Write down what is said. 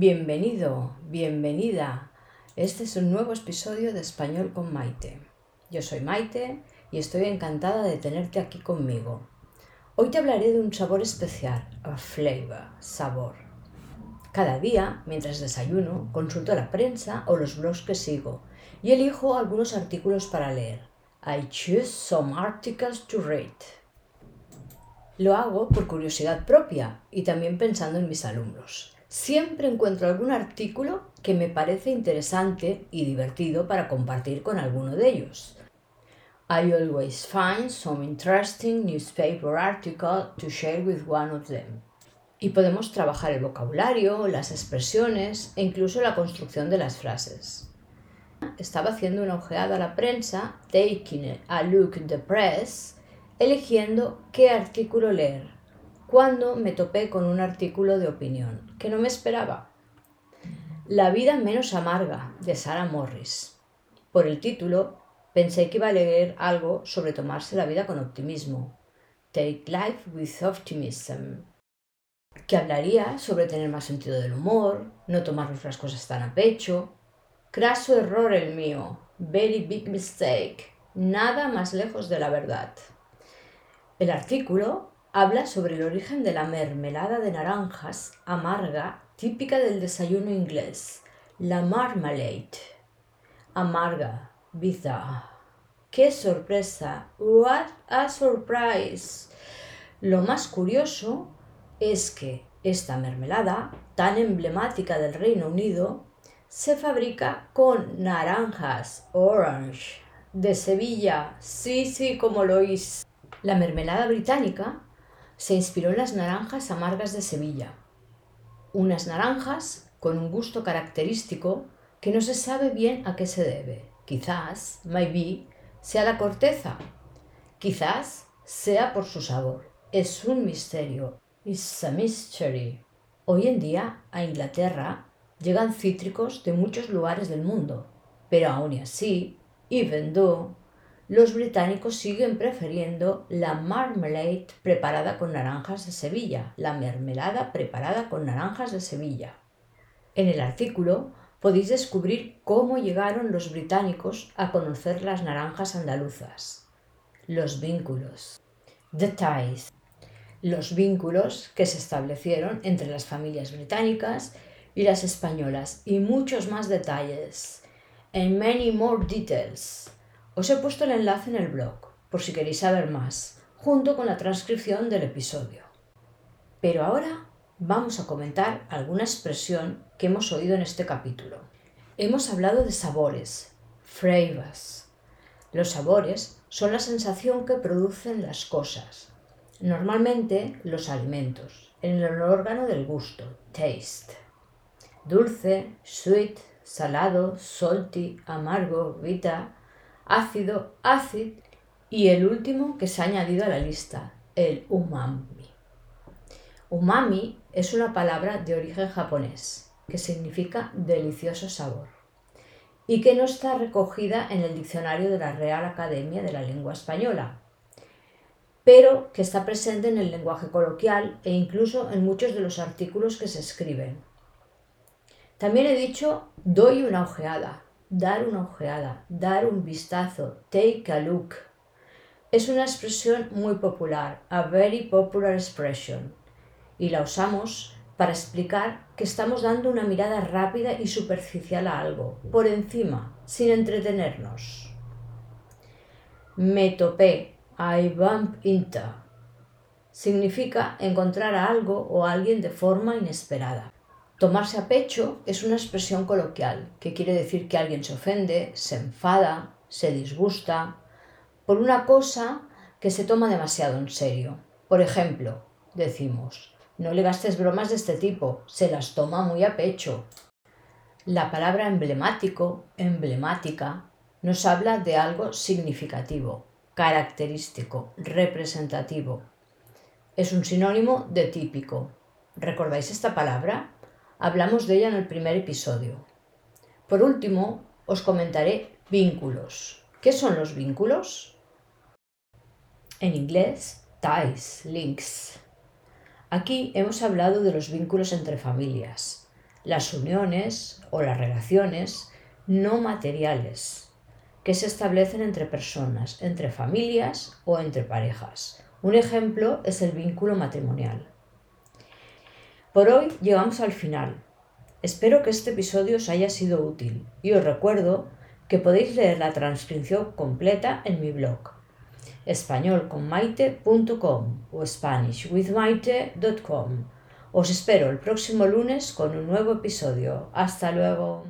Bienvenido, bienvenida. Este es un nuevo episodio de Español con Maite. Yo soy Maite y estoy encantada de tenerte aquí conmigo. Hoy te hablaré de un sabor especial, a flavor, sabor. Cada día, mientras desayuno, consulto la prensa o los blogs que sigo y elijo algunos artículos para leer. I choose some articles to read. Lo hago por curiosidad propia y también pensando en mis alumnos. Siempre encuentro algún artículo que me parece interesante y divertido para compartir con alguno de ellos. I always find some interesting newspaper article to share with one of them. Y podemos trabajar el vocabulario, las expresiones e incluso la construcción de las frases. Estaba haciendo una ojeada a la prensa, taking a look at the press, eligiendo qué artículo leer, cuando me topé con un artículo de opinión que no me esperaba. La vida menos amarga, de Sarah Morris. Por el título, pensé que iba a leer algo sobre tomarse la vida con optimismo. Take life with optimism. Que hablaría sobre tener más sentido del humor, no tomarnos las cosas tan a pecho. Craso error el mío. Very big mistake. Nada más lejos de la verdad. El artículo habla sobre el origen de la mermelada de naranjas amarga típica del desayuno inglés, la marmalade. Amarga, bitter. ¡Qué sorpresa! ¡What a surprise! Lo más curioso es que esta mermelada, tan emblemática del Reino Unido, se fabrica con naranjas, orange, de Sevilla, sí, sí, como lo oís. La mermelada británica se inspiró en las naranjas amargas de Sevilla. Unas naranjas con un gusto característico que no se sabe bien a qué se debe. Quizás, maybe, sea la corteza. Quizás sea por su sabor. Es un misterio. It's a mystery. Hoy en día, a Inglaterra llegan cítricos de muchos lugares del mundo, pero aún así, even though los británicos siguen prefiriendo la marmalade preparada con naranjas de Sevilla, la mermelada preparada con naranjas de Sevilla. En el artículo podéis descubrir cómo llegaron los británicos a conocer las naranjas andaluzas. Los vínculos. The ties. Los vínculos que se establecieron entre las familias británicas y las españolas y muchos más detalles. And many more details os he puesto el enlace en el blog, por si queréis saber más, junto con la transcripción del episodio. Pero ahora vamos a comentar alguna expresión que hemos oído en este capítulo. Hemos hablado de sabores, flavors. Los sabores son la sensación que producen las cosas, normalmente los alimentos, en el órgano del gusto, taste. Dulce, sweet, salado, salty, amargo, vita, ácido, acid y el último que se ha añadido a la lista, el umami. Umami es una palabra de origen japonés que significa delicioso sabor y que no está recogida en el diccionario de la Real Academia de la Lengua Española, pero que está presente en el lenguaje coloquial e incluso en muchos de los artículos que se escriben. También he dicho doy una ojeada, dar una ojeada, dar un vistazo, take a look. Es una expresión muy popular, a very popular expression, y la usamos para explicar que estamos dando una mirada rápida y superficial a algo, por encima, sin entretenernos. Me topé, I bump into. Significa encontrar a algo o a alguien de forma inesperada. Tomarse a pecho es una expresión coloquial que quiere decir que alguien se ofende, se enfada, se disgusta por una cosa que se toma demasiado en serio. Por ejemplo, decimos, no le gastes bromas de este tipo, se las toma muy a pecho. La palabra emblemático, emblemática, nos habla de algo significativo, característico, representativo. Es un sinónimo de típico. ¿Recordáis esta palabra? Hablamos de ella en el primer episodio. Por último, os comentaré vínculos. ¿Qué son los vínculos? En inglés, ties, links. Aquí hemos hablado de los vínculos entre familias, las uniones o las relaciones no materiales que se establecen entre personas, entre familias o entre parejas. Un ejemplo es el vínculo matrimonial. Por hoy llegamos al final. Espero que este episodio os haya sido útil y os recuerdo que podéis leer la transcripción completa en mi blog españolconmaite.com o spanishwithmaite.com. Os espero el próximo lunes con un nuevo episodio. Hasta luego.